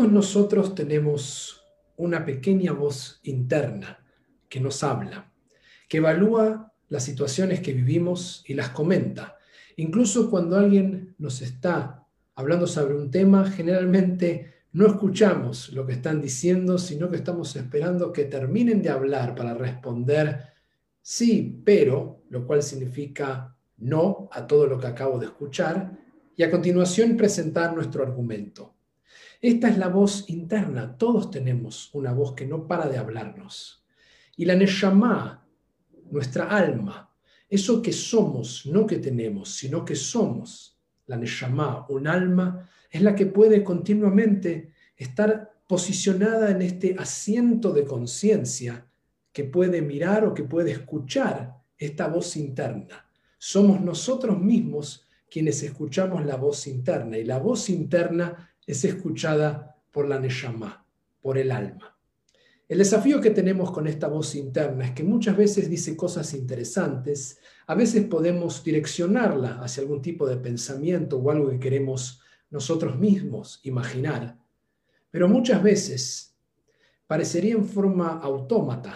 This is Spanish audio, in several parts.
Todos nosotros tenemos una pequeña voz interna que nos habla, que evalúa las situaciones que vivimos y las comenta. Incluso cuando alguien nos está hablando sobre un tema, generalmente no escuchamos lo que están diciendo, sino que estamos esperando que terminen de hablar para responder sí, pero, lo cual significa no a todo lo que acabo de escuchar, y a continuación presentar nuestro argumento. Esta es la voz interna, todos tenemos una voz que no para de hablarnos. Y la Neshama, nuestra alma, eso que somos, no que tenemos, sino que somos, la Neshama, un alma, es la que puede continuamente estar posicionada en este asiento de conciencia que puede mirar o que puede escuchar esta voz interna. Somos nosotros mismos quienes escuchamos la voz interna y la voz interna es escuchada por la Neshama, por el alma. El desafío que tenemos con esta voz interna es que muchas veces dice cosas interesantes, a veces podemos direccionarla hacia algún tipo de pensamiento o algo que queremos nosotros mismos imaginar, pero muchas veces parecería en forma autómata,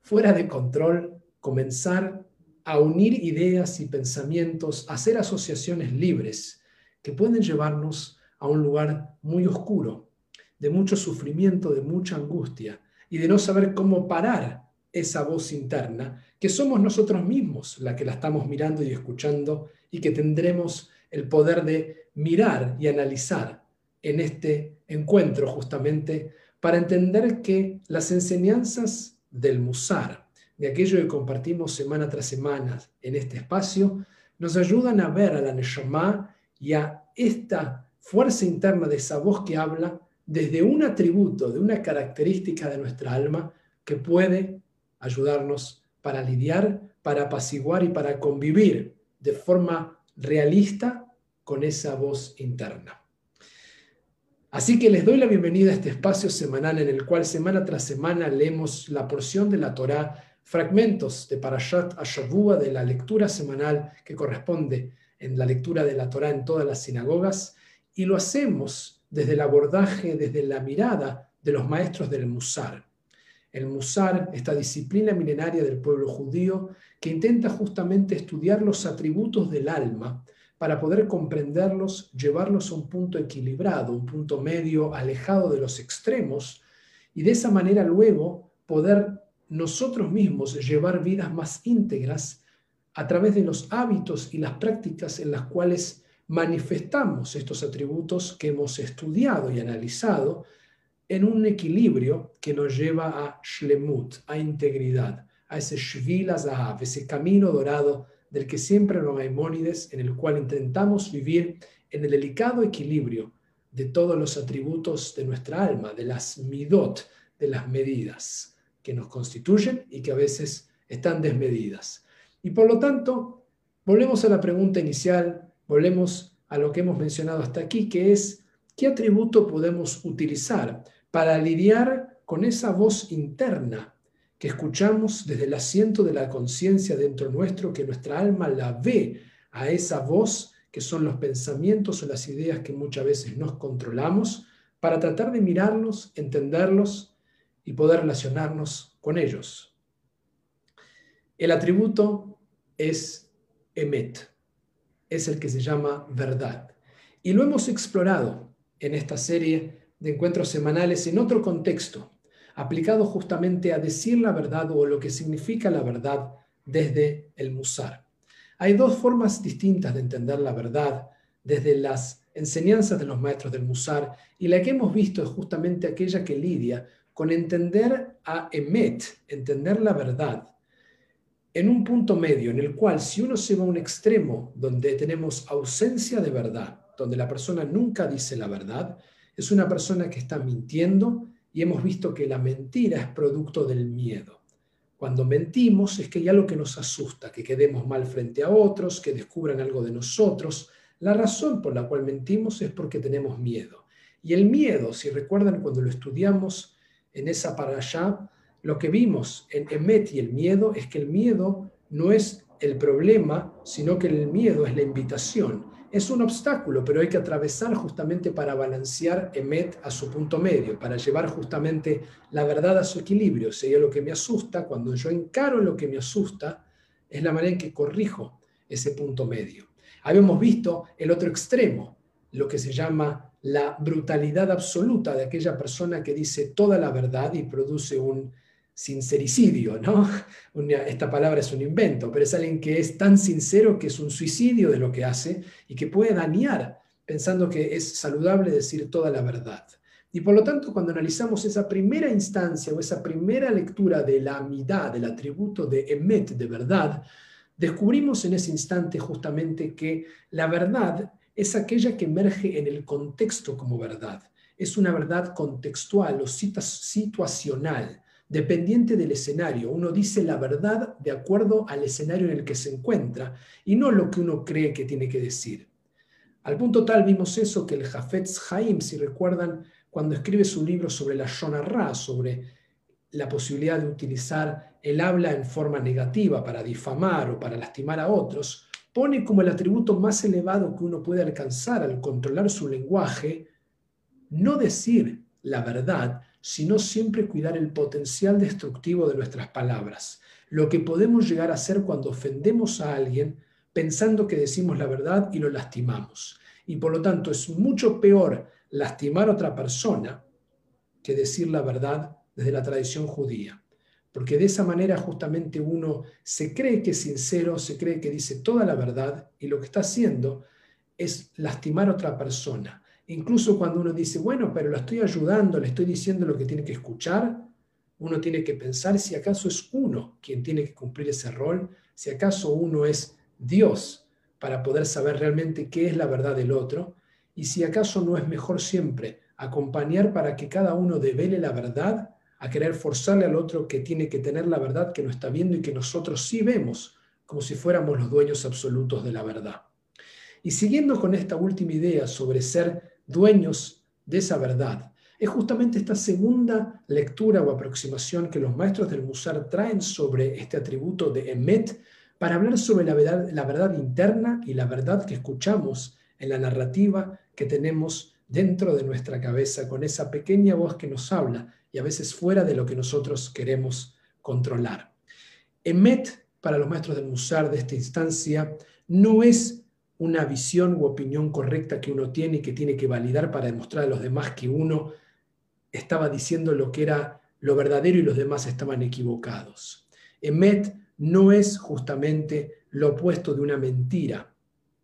fuera de control, comenzar a unir ideas y pensamientos, hacer asociaciones libres que pueden llevarnos a un lugar muy oscuro, de mucho sufrimiento, de mucha angustia y de no saber cómo parar esa voz interna, que somos nosotros mismos la que la estamos mirando y escuchando y que tendremos el poder de mirar y analizar en este encuentro justamente para entender que las enseñanzas del Musar, de aquello que compartimos semana tras semana en este espacio, nos ayudan a ver a la Neshama y a esta fuerza interna de esa voz que habla desde un atributo, de una característica de nuestra alma que puede ayudarnos para lidiar, para apaciguar y para convivir de forma realista con esa voz interna. Así que les doy la bienvenida a este espacio semanal en el cual semana tras semana leemos la porción de la Torá, fragmentos de Parashat Ashavua de la lectura semanal que corresponde en la lectura de la Torá en todas las sinagogas, y lo hacemos desde el abordaje, desde la mirada de los maestros del Musar. El Musar, esta disciplina milenaria del pueblo judío que intenta justamente estudiar los atributos del alma para poder comprenderlos, llevarlos a un punto equilibrado, un punto medio, alejado de los extremos, y de esa manera luego poder nosotros mismos llevar vidas más íntegras a través de los hábitos y las prácticas en las cuales manifestamos estos atributos que hemos estudiado y analizado en un equilibrio que nos lleva a shlemut, a integridad, a ese shvil azahav, ese camino dorado del que siempre los Maimónides, en el cual intentamos vivir en el delicado equilibrio de todos los atributos de nuestra alma, de las midot, de las medidas que nos constituyen y que a veces están desmedidas. Y por lo tanto, volvemos a la pregunta inicial, volvemos a lo que hemos mencionado hasta aquí, que es, ¿qué atributo podemos utilizar para lidiar con esa voz interna que escuchamos desde el asiento de la conciencia dentro nuestro, que nuestra alma la ve a esa voz que son los pensamientos o las ideas que muchas veces nos controlamos, para tratar de mirarlos, entenderlos y poder relacionarnos con ellos. El atributo es emet, es el que se llama verdad. Y lo hemos explorado en esta serie de encuentros semanales en otro contexto, aplicado justamente a decir la verdad o lo que significa la verdad desde el musar. Hay dos formas distintas de entender la verdad desde las enseñanzas de los maestros del musar y la que hemos visto es justamente aquella que lidia con entender a Emet, entender la verdad, en un punto medio en el cual si uno se va a un extremo donde tenemos ausencia de verdad, donde la persona nunca dice la verdad, es una persona que está mintiendo y hemos visto que la mentira es producto del miedo. Cuando mentimos es que hay algo que nos asusta, que quedemos mal frente a otros, que descubran algo de nosotros. La razón por la cual mentimos es porque tenemos miedo. Y el miedo, si recuerdan cuando lo estudiamos en esa para allá, lo que vimos en Emet y el miedo es que el miedo no es el problema, sino que el miedo es la invitación. Es un obstáculo, pero hay que atravesar justamente para balancear Emet a su punto medio, para llevar justamente la verdad a su equilibrio. Sería lo que me asusta, cuando yo encaro lo que me asusta, es la manera en que corrijo ese punto medio. Habíamos visto el otro extremo, lo que se llama la brutalidad absoluta de aquella persona que dice toda la verdad y produce un sincericidio, ¿no? esta palabra es un invento, pero es alguien que es tan sincero que es un suicidio de lo que hace y que puede dañar pensando que es saludable decir toda la verdad. Y por lo tanto, cuando analizamos esa primera instancia o esa primera lectura de la amidad, del atributo de emet, de verdad, descubrimos en ese instante justamente que la verdad es aquella que emerge en el contexto como verdad. Es una verdad contextual o situacional dependiente del escenario. Uno dice la verdad de acuerdo al escenario en el que se encuentra y no lo que uno cree que tiene que decir. Al punto tal vimos eso que el Jafetz Haim, si recuerdan, cuando escribe su libro sobre la Shonarra, sobre la posibilidad de utilizar el habla en forma negativa para difamar o para lastimar a otros, pone como el atributo más elevado que uno puede alcanzar al controlar su lenguaje, no decir la verdad, sino siempre cuidar el potencial destructivo de nuestras palabras, lo que podemos llegar a hacer cuando ofendemos a alguien pensando que decimos la verdad y lo lastimamos. Y por lo tanto es mucho peor lastimar a otra persona que decir la verdad desde la tradición judía. Porque de esa manera justamente uno se cree que es sincero, se cree que dice toda la verdad y lo que está haciendo es lastimar a otra persona. Incluso cuando uno dice, bueno, pero lo estoy ayudando, le estoy diciendo lo que tiene que escuchar, uno tiene que pensar si acaso es uno quien tiene que cumplir ese rol, si acaso uno es Dios para poder saber realmente qué es la verdad del otro, y si acaso no es mejor siempre acompañar para que cada uno devele la verdad a querer forzarle al otro que tiene que tener la verdad que no está viendo y que nosotros sí vemos, como si fuéramos los dueños absolutos de la verdad. Y siguiendo con esta última idea sobre ser dueños de esa verdad. Es justamente esta segunda lectura o aproximación que los maestros del Musar traen sobre este atributo de Emet para hablar sobre la verdad, interna y la verdad que escuchamos en la narrativa que tenemos dentro de nuestra cabeza, con esa pequeña voz que nos habla y a veces fuera de lo que nosotros queremos controlar. Emet, para los maestros del Musar de esta instancia, no es una visión u opinión correcta que uno tiene y que tiene que validar para demostrar a los demás que uno estaba diciendo lo que era lo verdadero y los demás estaban equivocados. Emet no es justamente lo opuesto de una mentira,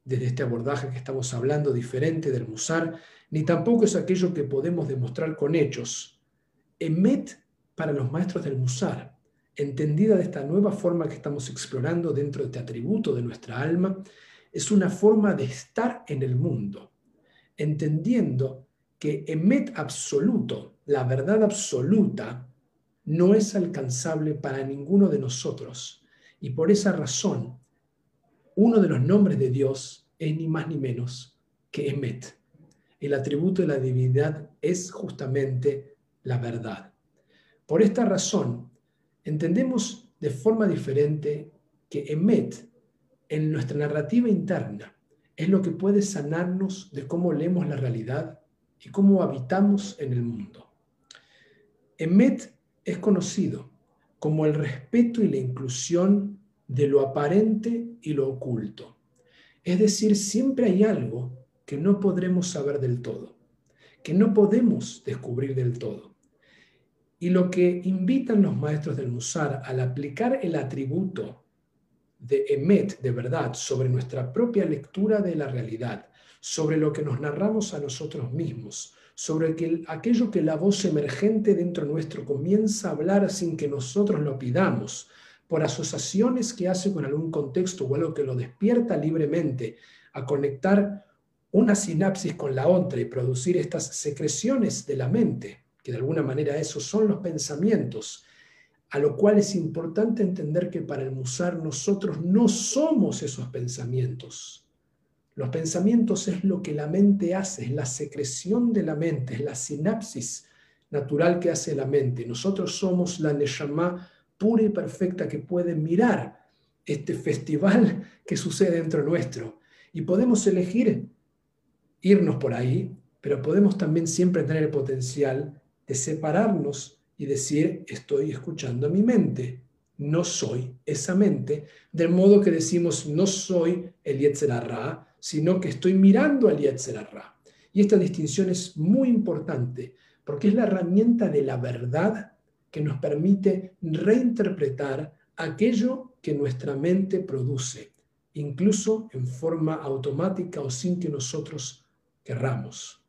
desde este abordaje que estamos hablando, diferente del Musar, ni tampoco es aquello que podemos demostrar con hechos. Emet para los maestros del Musar, entendida de esta nueva forma que estamos explorando dentro de este atributo de nuestra alma, es una forma de estar en el mundo, entendiendo que emet absoluto, la verdad absoluta, no es alcanzable para ninguno de nosotros. Y por esa razón, uno de los nombres de Dios es ni más ni menos que emet. El atributo de la divinidad es justamente la verdad. Por esta razón, entendemos de forma diferente que emet en nuestra narrativa interna es lo que puede sanarnos de cómo leemos la realidad y cómo habitamos en el mundo. Emet es conocido como el respeto y la inclusión de lo aparente y lo oculto. Es decir, siempre hay algo que no podremos saber del todo, que no podemos descubrir del todo. Y lo que invitan los maestros del Musar al aplicar el atributo de emet, de verdad, sobre nuestra propia lectura de la realidad, sobre lo que nos narramos a nosotros mismos, sobre que, aquello que la voz emergente dentro nuestro comienza a hablar sin que nosotros lo pidamos, por asociaciones que hace con algún contexto o algo que lo despierta libremente a conectar una sinapsis con la otra y producir estas secreciones de la mente, que de alguna manera esos son los pensamientos a lo cual es importante entender que para el Musar nosotros no somos esos pensamientos. Los pensamientos es lo que la mente hace, es la secreción de la mente, es la sinapsis natural que hace la mente. Nosotros somos la Neshama pura y perfecta que puede mirar este festival que sucede dentro nuestro. Y podemos elegir irnos por ahí, pero podemos también siempre tener el potencial de separarnos y decir, estoy escuchando a mi mente, no soy esa mente, del modo que decimos, no soy el Yetzerarra, sino que estoy mirando al Yetzerarra. Y esta distinción es muy importante, porque es la herramienta de la verdad que nos permite reinterpretar aquello que nuestra mente produce, incluso en forma automática o sin que nosotros querramos.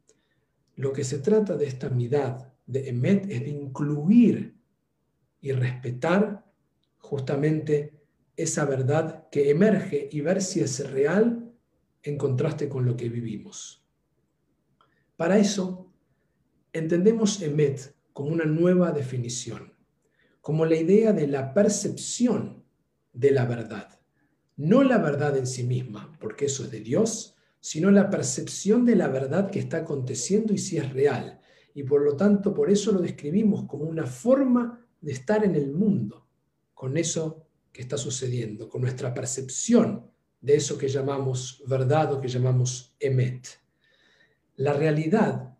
Lo que se trata de esta mitad de Emet es de incluir y respetar justamente esa verdad que emerge y ver si es real en contraste con lo que vivimos. Para eso, entendemos Emet como una nueva definición, como la idea de la percepción de la verdad. No la verdad en sí misma, porque eso es de Dios, sino la percepción de la verdad que está aconteciendo y si es real. Y por lo tanto, por eso lo describimos como una forma de estar en el mundo, con eso que está sucediendo, con nuestra percepción de eso que llamamos verdad o que llamamos emet. La realidad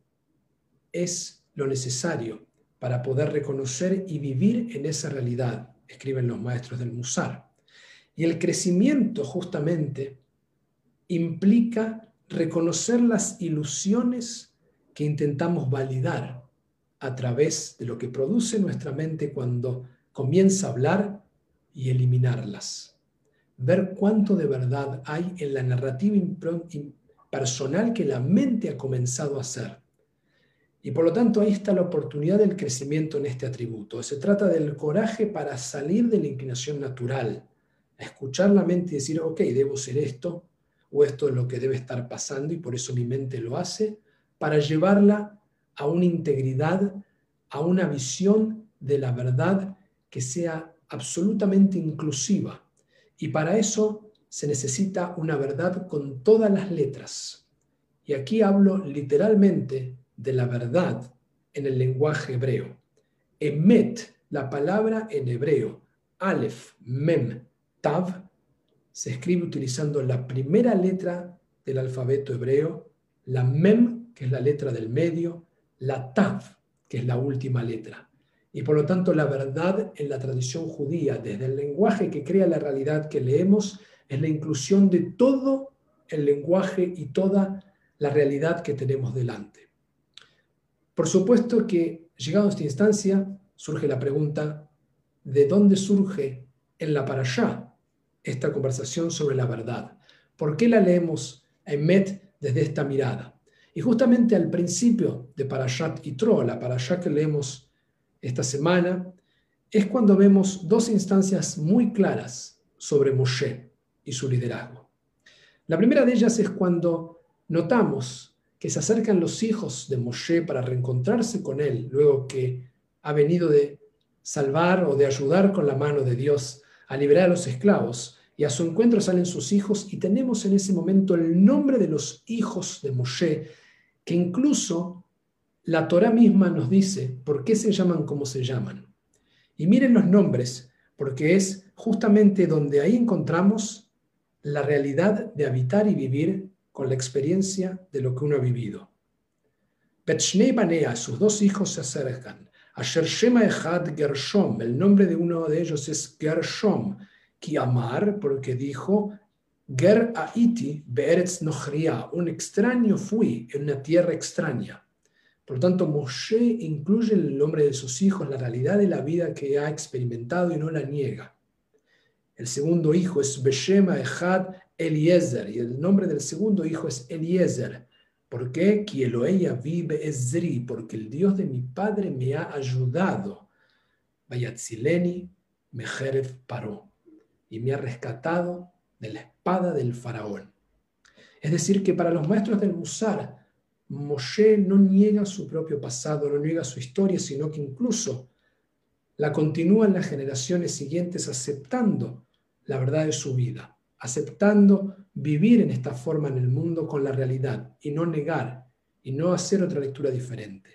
es lo necesario para poder reconocer y vivir en esa realidad, escriben los maestros del Musar. Y el crecimiento justamente implica reconocer las ilusiones que intentamos validar a través de lo que produce nuestra mente cuando comienza a hablar y eliminarlas. Ver cuánto de verdad hay en la narrativa personal que la mente ha comenzado a hacer. Y por lo tanto ahí está la oportunidad del crecimiento en este atributo. Se trata del coraje para salir de la inclinación natural, escuchar la mente y decir, ok, debo ser esto, o esto es lo que debe estar pasando y por eso mi mente lo hace, para llevarla a una integridad, a una visión de la verdad que sea absolutamente inclusiva. Y para eso se necesita una verdad con todas las letras. Y aquí hablo literalmente de la verdad en el lenguaje hebreo. Emet, la palabra en hebreo, Aleph, Mem, Tav, se escribe utilizando la primera letra del alfabeto hebreo, la Mem, que es la letra del medio, la Tav, que es la última letra. Y por lo tanto la verdad en la tradición judía, desde el lenguaje que crea la realidad que leemos, es la inclusión de todo el lenguaje y toda la realidad que tenemos delante. Por supuesto que, llegado a esta instancia, surge la pregunta, ¿de dónde surge en la parashá esta conversación sobre la verdad? ¿Por qué la leemos en Met desde esta mirada? Y justamente al principio de Parashat Yitro, la parashá que leemos esta semana, es cuando vemos dos instancias muy claras sobre Moshe y su liderazgo. La primera de ellas es cuando notamos que se acercan los hijos de Moshe para reencontrarse con él, luego que ha venido de salvar o de ayudar con la mano de Dios a liberar a los esclavos, y a su encuentro salen sus hijos, y tenemos en ese momento el nombre de los hijos de Moshe, que incluso la Torah misma nos dice por qué se llaman como se llaman. Y miren los nombres, porque es justamente donde ahí encontramos la realidad de habitar y vivir con la experiencia de lo que uno ha vivido. Betshnei Banea, sus dos hijos se acercan. Asher Shema Echad Gershom, el nombre de uno de ellos es Gershom, Kiamar, porque dijo, Ger Aiti Be'eretz Nochria, un extraño fui en una tierra extraña. Por lo tanto, Moshe incluye el nombre de sus hijos, la realidad de la vida que ha experimentado y no la niega. El segundo hijo es Beshema Echad Eliezer, y el nombre del segundo hijo es Eliezer. ¿Por qué? ella vive Ezri, porque el Dios de mi padre me ha ayudado. Vayatzileni Mejeref paró, y me ha rescatado de la espada del faraón. Es decir, que para los maestros del Musar, Moshe no niega su propio pasado, no niega su historia, sino que incluso la continúa en las generaciones siguientes aceptando la verdad de su vida aceptando vivir en esta forma en el mundo con la realidad y no negar y no hacer otra lectura diferente.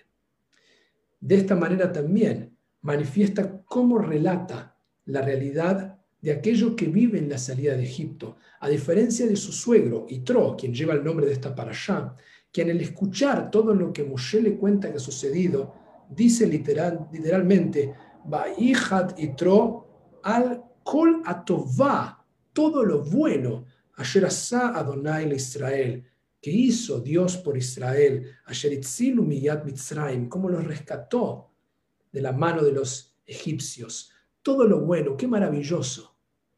De esta manera también manifiesta cómo relata la realidad de aquello que vive en la salida de Egipto, a diferencia de su suegro, Itro, quien lleva el nombre de esta para allá, quien al escuchar todo lo que Moshe le cuenta que ha sucedido, dice literal, literalmente, Ba'ichat Itro al kol atová, todo lo bueno, ayer asa Adonai Israel, que hizo Dios por Israel, ayer itzilu miyat mitzrayim, cómo los rescató de la mano de los egipcios. Todo lo bueno, qué maravilloso.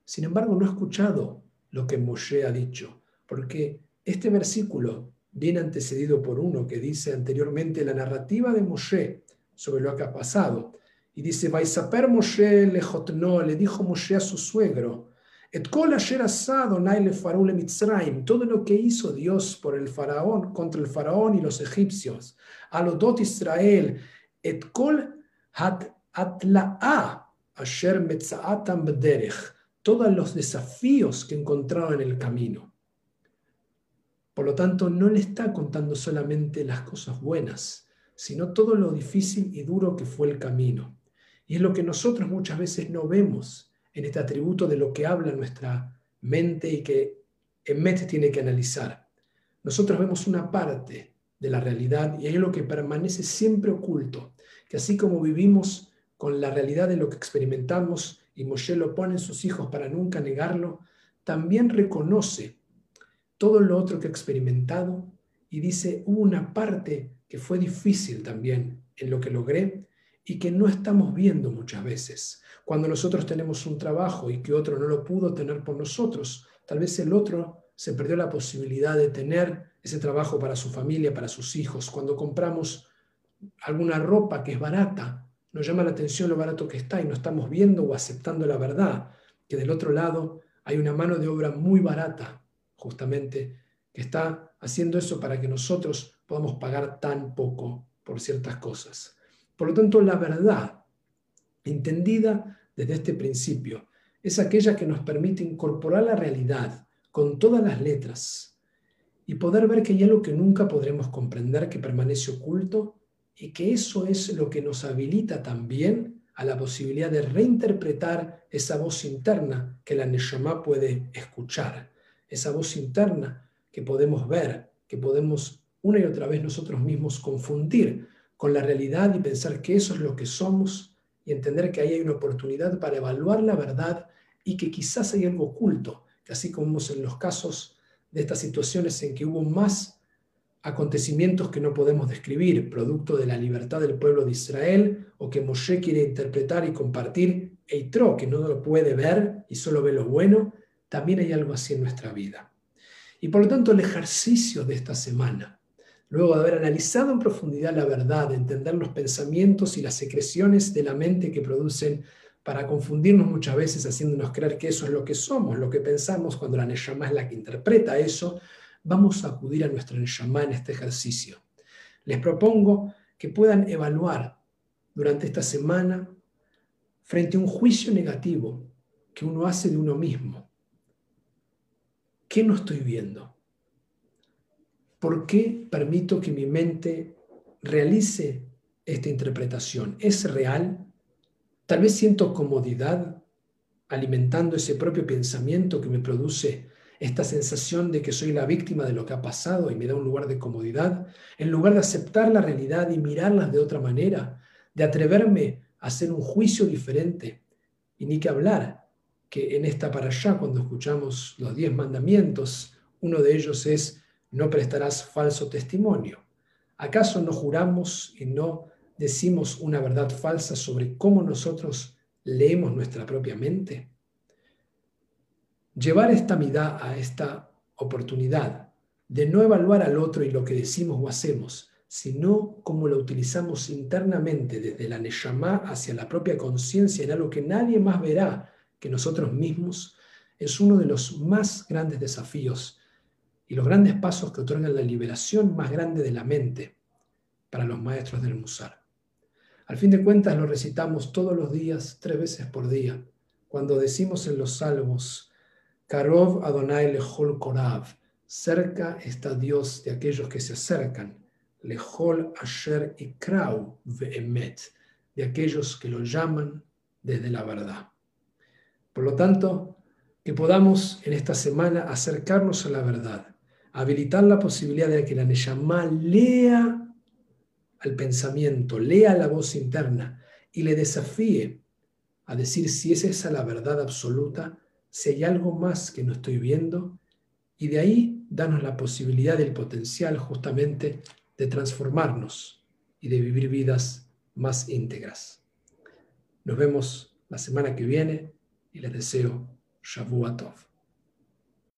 Sin embargo, no ha escuchado lo que Moshe ha dicho, porque este versículo viene antecedido por uno que dice anteriormente la narrativa de Moshe sobre lo que ha pasado. Y dice, Vaisaper Moshe lejotno, le dijo Moshe a su suegro, Et kol asher asado le Mitzrayim, todo lo que hizo Dios por el faraón, contra el faraón y los egipcios, a los dot Israel, et kol hat atla'a asher metzaatam bederech, todos los desafíos que encontraron en el camino. Por lo tanto, no le está contando solamente las cosas buenas, sino todo lo difícil y duro que fue el camino. Y es lo que nosotros muchas veces no vemos en este atributo de lo que habla nuestra mente y que en mente tiene que analizar. Nosotros vemos una parte de la realidad y es lo que permanece siempre oculto, que así como vivimos con la realidad de lo que experimentamos y Moshe lo pone en sus hijos para nunca negarlo, también reconoce todo lo otro que ha experimentado y dice, hubo una parte que fue difícil también en lo que logré y que no estamos viendo muchas veces. Cuando nosotros tenemos un trabajo y que otro no lo pudo tener por nosotros, tal vez el otro se perdió la posibilidad de tener ese trabajo para su familia, para sus hijos. Cuando compramos alguna ropa que es barata, nos llama la atención lo barato que está y no estamos viendo o aceptando la verdad, que del otro lado hay una mano de obra muy barata, justamente, que está haciendo eso para que nosotros podamos pagar tan poco por ciertas cosas. Por lo tanto, la verdad, entendida desde este principio, es aquella que nos permite incorporar la realidad con todas las letras y poder ver que hay algo que nunca podremos comprender, que permanece oculto y que eso es lo que nos habilita también a la posibilidad de reinterpretar esa voz interna que la Neshama puede escuchar, esa voz interna que podemos ver, que podemos una y otra vez nosotros mismos confundir con la realidad y pensar que eso es lo que somos y entender que ahí hay una oportunidad para evaluar la verdad y que quizás hay algo oculto, que así como en los casos de estas situaciones en que hubo más acontecimientos que no podemos describir, producto de la libertad del pueblo de Israel, o que Moshe quiere interpretar y compartir, Eitro, que no lo puede ver y solo ve lo bueno, también hay algo así en nuestra vida. Y por lo tanto el ejercicio de esta semana Luego de haber analizado en profundidad la verdad, de entender los pensamientos y las secreciones de la mente que producen para confundirnos muchas veces haciéndonos creer que eso es lo que somos, lo que pensamos cuando la Neshama es la que interpreta eso, vamos a acudir a nuestra Neshama en este ejercicio. Les propongo que puedan evaluar durante esta semana frente a un juicio negativo que uno hace de uno mismo. ¿Qué no estoy viendo? ¿Por qué permito que mi mente realice esta interpretación? ¿Es real? Tal vez siento comodidad alimentando ese propio pensamiento que me produce esta sensación de que soy la víctima de lo que ha pasado y me da un lugar de comodidad, en lugar de aceptar la realidad y mirarlas de otra manera, de atreverme a hacer un juicio diferente. Y ni que hablar que en esta para allá, cuando escuchamos los diez mandamientos, uno de ellos es no prestarás falso testimonio. ¿Acaso no juramos y no decimos una verdad falsa sobre cómo nosotros leemos nuestra propia mente? Llevar esta mirada a esta oportunidad de no evaluar al otro y lo que decimos o hacemos, sino cómo lo utilizamos internamente desde la Neshama hacia la propia conciencia en algo que nadie más verá que nosotros mismos, es uno de los más grandes desafíos y los grandes pasos que otorgan la liberación más grande de la mente para los maestros del Musar. Al fin de cuentas lo recitamos todos los días, tres veces por día, cuando decimos en los salmos, Karov Adonai Lehol Korav, cerca está Dios de aquellos que se acercan, Lehol Asher Ikrau Ve'emet, de aquellos que lo llaman desde la verdad. Por lo tanto, que podamos en esta semana acercarnos a la verdad, habilitar la posibilidad de que la Neyamá lea al pensamiento, lea la voz interna y le desafíe a decir si es esa la verdad absoluta, si hay algo más que no estoy viendo, y de ahí darnos la posibilidad del potencial justamente de transformarnos y de vivir vidas más íntegras. Nos vemos la semana que viene y les deseo Shavuot.